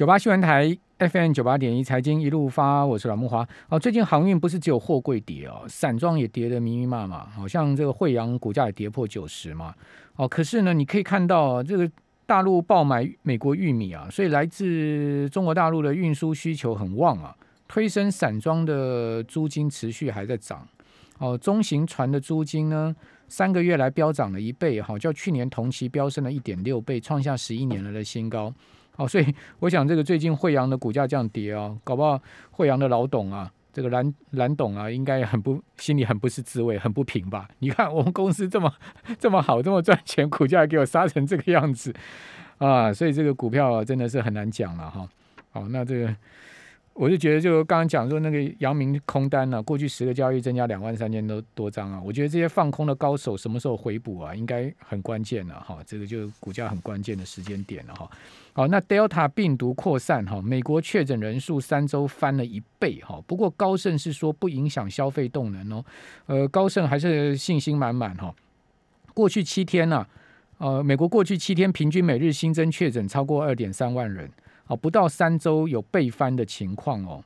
九八新闻台 FM 九八点一财经一路发，我是老木华。哦，最近航运不是只有货柜跌哦，散装也跌得密密麻麻，好像这个惠阳股价也跌破九十嘛。哦，可是呢，你可以看到这个大陆爆买美国玉米啊，所以来自中国大陆的运输需求很旺啊，推升散装的租金持续还在涨。哦，中型船的租金呢，三个月来飙涨了一倍，哈，较去年同期飙升了一点六倍，创下十一年来的新高。哦，所以我想这个最近惠阳的股价这样跌啊，搞不好惠阳的老董啊，这个蓝蓝董啊，应该很不心里很不是滋味，很不平吧？你看我们公司这么这么好，这么赚钱，股价给我杀成这个样子啊！所以这个股票真的是很难讲了哈。好，那这个。我就觉得，就刚刚讲说那个阳明空单呢，过去十个交易增加两万三千多多张啊，我觉得这些放空的高手什么时候回补啊，应该很关键了哈，这个就是股价很关键的时间点了哈。好，那 Delta 病毒扩散哈，美国确诊人数三周翻了一倍哈，不过高盛是说不影响消费动能哦，呃，高盛还是信心满满哈。过去七天呢，呃，美国过去七天平均每日新增确诊超过二点三万人。哦，不到三周有倍翻的情况哦，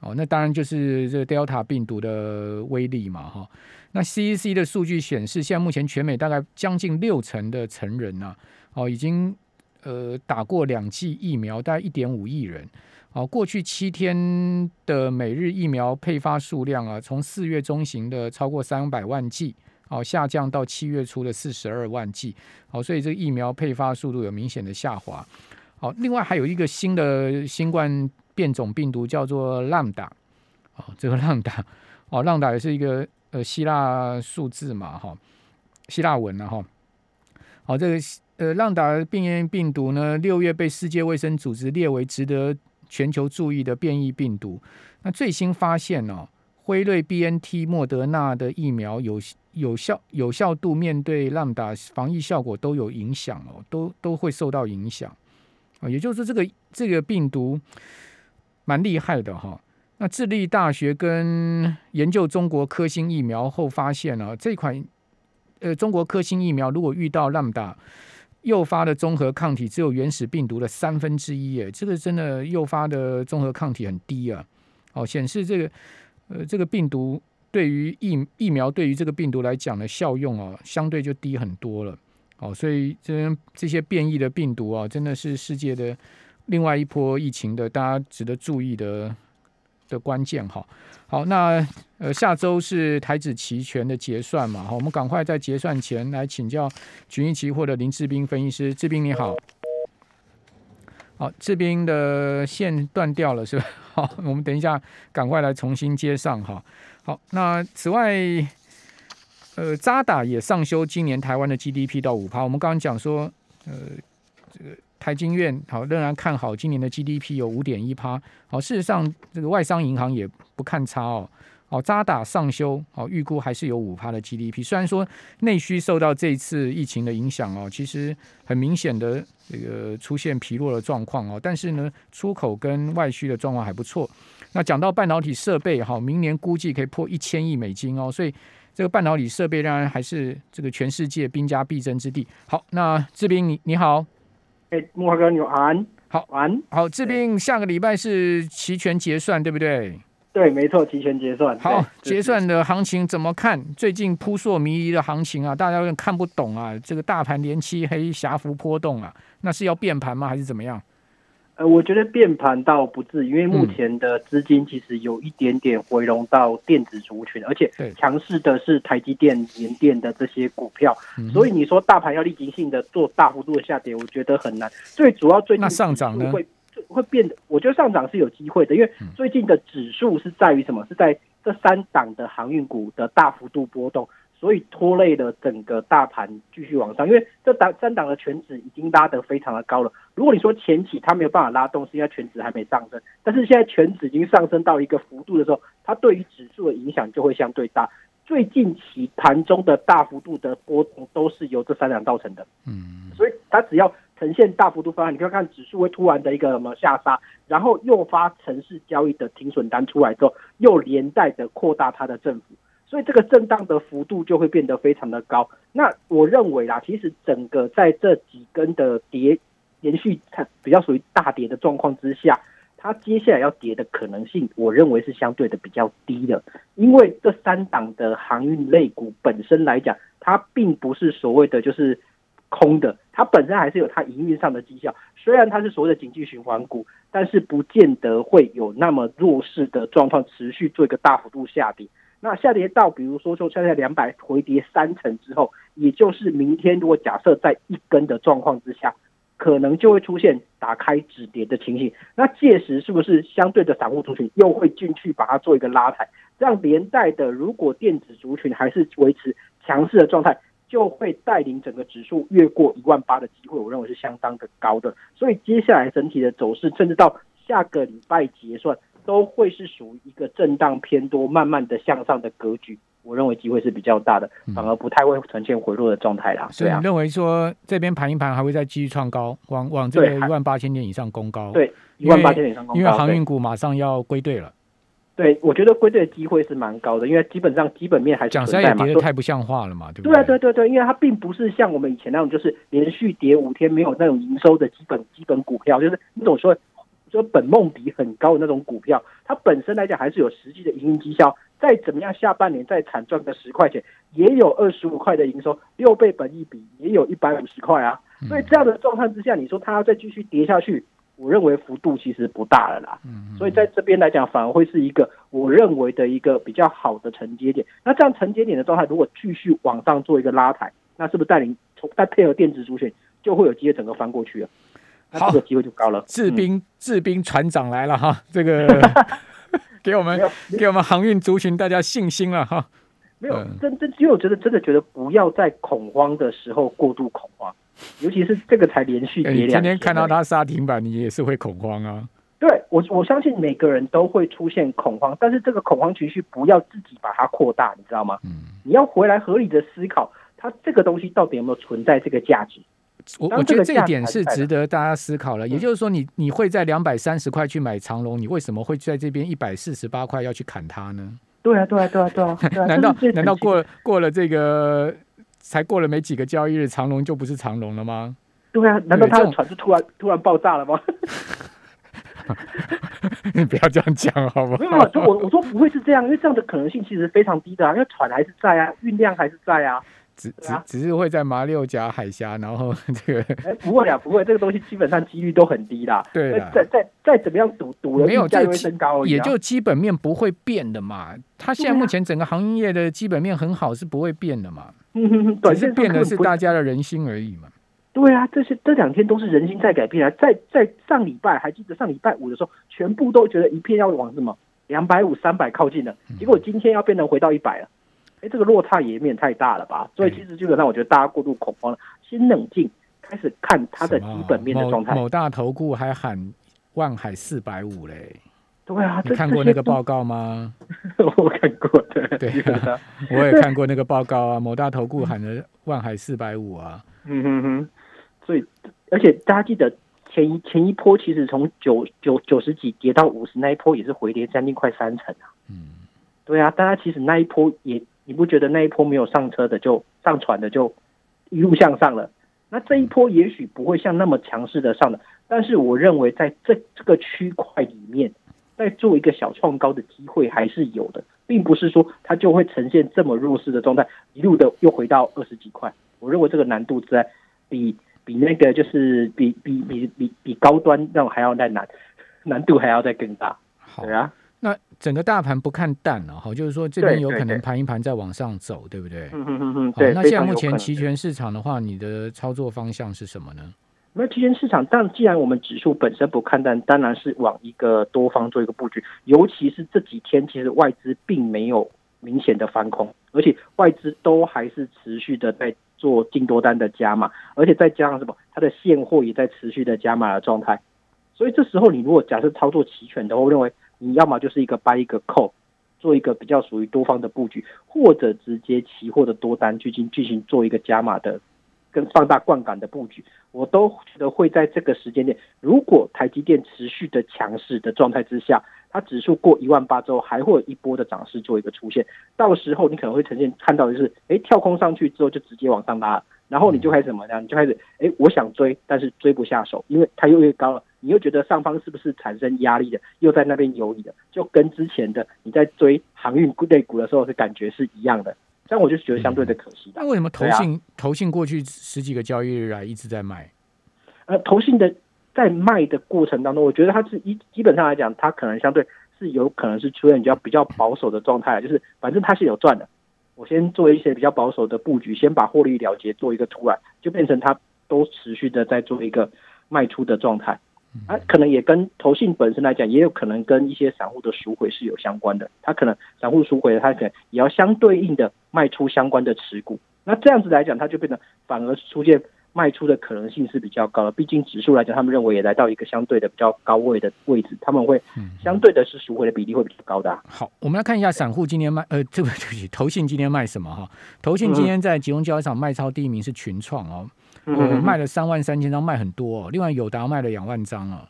哦，那当然就是这个 Delta 病毒的威力嘛，哈。那 CEC 的数据显示，现在目前全美大概将近六成的成人呢，哦，已经呃打过两剂疫苗，大概一点五亿人。哦，过去七天的每日疫苗配发数量啊，从四月中旬的超过三百万剂，哦，下降到七月初的四十二万剂。哦，所以这个疫苗配发速度有明显的下滑。好，另外还有一个新的新冠变种病毒叫做浪达，哦，这个浪达，哦，浪达也是一个呃希腊数字嘛，哈，希腊文了哈。好，这个呃浪达病原病毒呢，六月被世界卫生组织列为值得全球注意的变异病毒。那最新发现呢，辉瑞、B N T、莫德纳的疫苗有有效有效度，面对浪达防疫效果都有影响哦，都都会受到影响。啊，也就是说，这个这个病毒蛮厉害的哈。那智利大学跟研究中国科兴疫苗后发现呢，这款呃中国科兴疫苗如果遇到 Lambda 诱发的综合抗体，只有原始病毒的三分之一，哎，这个真的诱发的综合抗体很低啊。哦，显示这个呃这个病毒对于疫疫苗对于这个病毒来讲的效用啊，相对就低很多了。哦，所以这这些变异的病毒啊，真的是世界的另外一波疫情的大家值得注意的的关键哈。好，那呃下周是台指期权的结算嘛，好，我们赶快在结算前来请教群益期货的林志斌分析师，志斌你好。好，志斌的线断掉了是吧？好，我们等一下赶快来重新接上哈。好，那此外。呃，渣打也上修今年台湾的 GDP 到五趴。我们刚刚讲说，呃，这个台金院好仍然看好今年的 GDP 有五点一趴。好，事实上这个外商银行也不看差哦。好，渣打上修，好预估还是有五趴的 GDP。虽然说内需受到这一次疫情的影响哦，其实很明显的这个出现疲弱的状况哦，但是呢，出口跟外需的状况还不错。那讲到半导体设备，哈，明年估计可以破一千亿美金哦，所以。这个半导体设备当然还是这个全世界兵家必争之地。好，那志斌你你好，哎，木华哥你安，好安，好，志斌下个礼拜是期权结算对不对？对，没错，期权结算。好，结算的行情怎么看？最近扑朔迷离的行情啊，大家有点看不懂啊。这个大盘连七黑，狭幅波动啊，那是要变盘吗？还是怎么样？呃，我觉得变盘倒不至，因为目前的资金其实有一点点回笼到电子族群，而且强势的是台积电、联电的这些股票，所以你说大盘要立即性的做大幅度的下跌，我觉得很难。最主要最近上涨呢会会变得，我觉得上涨是有机会的，因为最近的指数是在于什么？是在这三档的航运股的大幅度波动。所以拖累了整个大盘继续往上，因为这档三档的全指已经拉得非常的高了。如果你说前期它没有办法拉动，是因为全指还没上升，但是现在全指已经上升到一个幅度的时候，它对于指数的影响就会相对大。最近期盘中的大幅度的波动都是由这三档造成的。嗯，所以它只要呈现大幅度方案，你可以看指数会突然的一个什么下杀，然后诱发城市交易的停损单出来之后，又连带的扩大它的振幅。所以这个震荡的幅度就会变得非常的高。那我认为啦，其实整个在这几根的跌连续它比较属于大跌的状况之下，它接下来要跌的可能性，我认为是相对的比较低的，因为这三档的航运类股本身来讲，它并不是所谓的就是空的，它本身还是有它营运上的绩效。虽然它是所谓的经济循环股，但是不见得会有那么弱势的状况持续做一个大幅度下跌。那下跌到比如说就现在两百回跌三成之后，也就是明天如果假设在一根的状况之下，可能就会出现打开止跌的情形。那届时是不是相对的散户族群又会进去把它做一个拉抬？这样连带的，如果电子族群还是维持强势的状态。就会带领整个指数越过一万八的机会，我认为是相当的高的。所以接下来整体的走势，甚至到下个礼拜结算，都会是属于一个震荡偏多、慢慢的向上的格局。我认为机会是比较大的，反而不太会呈现回落的状态啦。所以认为说这边盘一盘还会再继续创高，往往这个一万八千点以上攻高。对，一万八千点以上攻高，因为航运股马上要归队了。对，我觉得归队的机会是蛮高的，因为基本上基本面还存在嘛，跌的太不像话了嘛，对不对？对啊，对对对，因为它并不是像我们以前那种，就是连续跌五天没有那种营收的基本基本股票，就是那种说说本梦比很高的那种股票，它本身来讲还是有实际的营运绩效，再怎么样下半年再惨赚个十块钱，也有二十五块的营收，六倍本一比也有一百五十块啊，所以这样的状态之下，你说它要再继续跌下去？我认为幅度其实不大了啦，嗯，所以在这边来讲，反而会是一个我认为的一个比较好的承接点。那这样承接点的状态，如果继续往上做一个拉抬，那是不是带领从再配合电子主选，就会有机会整个翻过去了？那这个机会就高了。制兵制兵船长来了哈，这个给我们给我们航运族群大家信心了哈。没有，真真，因为我觉得真的觉得不要在恐慌的时候过度恐慌。尤其是这个才连续跌两天，天看到它杀停板，你也是会恐慌啊。对我，我相信每个人都会出现恐慌，但是这个恐慌情绪不要自己把它扩大，你知道吗？嗯，你要回来合理的思考，它这个东西到底有没有存在这个价值？我我觉得这一点是值得大家思考了。也就是说，你你会在两百三十块去买长龙，你为什么会在这边一百四十八块要去砍它呢？对啊，对啊，对啊，对啊！难道难道过了过了这个？才过了没几个交易日，长龙就不是长龙了吗？对啊，难道他的船是突然突然爆炸了吗？你 不要这样讲好吗？没有，我我说不会是这样，因为这样的可能性其实非常低的啊，因为船还是在啊，运量还是在啊，只只只是会在马六甲海峡，然后 这个哎不会啊，不会，这个东西基本上几率都很低啦。对，再再再怎么样赌赌了，没有价会升高，也就基本面不会变的嘛。它现在目前整个行业的基本面很好，是不会变的嘛。嗯哼哼，短线变的是大家的人心而已嘛。对啊，这些这两天都是人心在改变啊。在在上礼拜还记得上礼拜五的时候，全部都觉得一片要往什么两百五、三百靠近了，结果今天要变成回到一百了。哎，这个落差也免太大了吧？所以其实基本上我觉得大家过度恐慌了，先冷静，开始看它的基本面的状态。某大投顾还喊万海四百五嘞。对啊，你看过那个报告吗？我看过，对对啊，我也看过那个报告啊。某大投顾喊的万海四百五啊，嗯哼哼。所以，而且大家记得前一前一波，其实从九九九十几跌到五十那一波，也是回跌将近快三成啊。嗯，对啊，大家其实那一波也，你不觉得那一波没有上车的就上船的就一路向上了？那这一波也许不会像那么强势的上的，但是我认为在这这个区块里面。再做一个小创高的机会还是有的，并不是说它就会呈现这么弱势的状态，一路的又回到二十几块。我认为这个难度在比比那个就是比比比比比高端那种还要再难，难度还要再更大。好啊，那整个大盘不看淡了，哈，就是说这边有可能盘一盘再往上走，对不对？嗯嗯嗯嗯。对，那现在目前期权市场的话，你的操作方向是什么呢？那期权市场，但既然我们指数本身不看淡，当然是往一个多方做一个布局。尤其是这几天，其实外资并没有明显的翻空，而且外资都还是持续的在做净多单的加码，而且再加上什么，它的现货也在持续的加码的状态。所以这时候，你如果假设操作期权的话，我认为你要么就是一个 buy 一个 call，做一个比较属于多方的布局，或者直接期货的多单去进进行做一个加码的。跟放大杠杆的布局，我都觉得会在这个时间点。如果台积电持续的强势的状态之下，它指数过一万八之后，还会有一波的涨势做一个出现。到时候你可能会呈现看到的是，哎，跳空上去之后就直接往上拉，然后你就开始怎么样？你就开始，哎，我想追，但是追不下手，因为它又越高了，你又觉得上方是不是产生压力的，又在那边游移的，就跟之前的你在追航运类股的时候的感觉是一样的。这样我就觉得相对的可惜。那为什么投信投信过去十几个交易日来一直在卖？呃，投信的在卖的过程当中，我觉得它是一基本上来讲，它可能相对是有可能是出现比较比较保守的状态，就是反正它是有赚的。我先做一些比较保守的布局，先把获利了结做一个出来，就变成它都持续的在做一个卖出的状态。啊，可能也跟投信本身来讲，也有可能跟一些散户的赎回是有相关的。它可能散户赎回，它可能也要相对应的卖出相关的持股。那这样子来讲，它就变得反而出现。卖出的可能性是比较高的，毕竟指数来讲，他们认为也来到一个相对的比较高位的位置，他们会相对的是赎回的比例会比较高的。好，我们来看一下散户今天卖，呃，这 个对不起，投信今天卖什么哈？投信今天在集中交易场卖超第一名是群创哦，呃，卖了三万三千张，卖很多。哦。另外友达卖了两万张哦，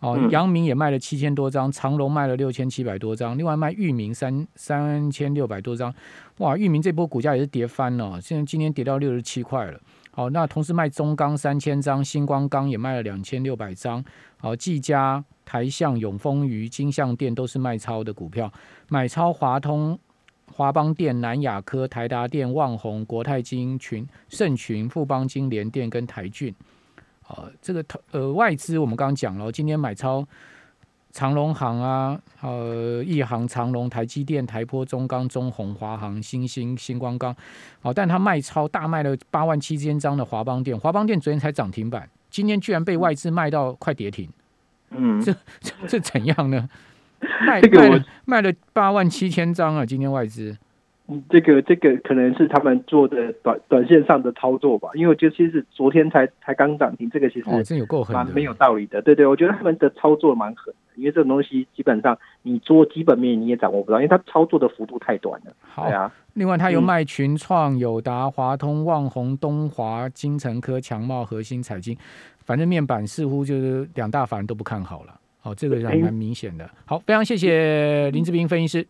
哦，阳明也卖了七千多张，长隆卖了六千七百多张，另外卖域名三三千六百多张，哇，域名这波股价也是跌翻了，现在今天跌到六十七块了。好，那同时卖中钢三千张，星光钢也卖了两千六百张。好，技嘉、台象、永丰余、金象店都是卖超的股票，买超华通、华邦电、南亚科、台达电、旺宏、国泰金群、盛群、富邦金联电跟台骏。好，这个投呃外资我们刚刚讲了，今天买超。长隆行啊，呃，亿航、长隆、台积电、台波、中钢、中宏、华航、新兴、星光钢，哦，但它卖超大卖了八万七千张的华邦电，华邦电昨天才涨停板，今天居然被外资卖到快跌停，嗯，这这怎样呢？卖卖了卖了八万七千张啊，今天外资。这个这个可能是他们做的短短线上的操作吧，因为我觉得其实昨天才才刚涨停，这个其实真有够狠，蛮没有道理的。对对，我觉得他们的操作蛮狠的，因为这种东西基本上你做基本面你也掌握不到，因为它操作的幅度太短了。好啊，另外它有卖群创、友达、华通、旺宏、东华、金城科、强茂、核心、彩金，反正面板似乎就是两大法人都不看好了。好，这个还蛮明显的。好，非常谢谢林志斌分析师。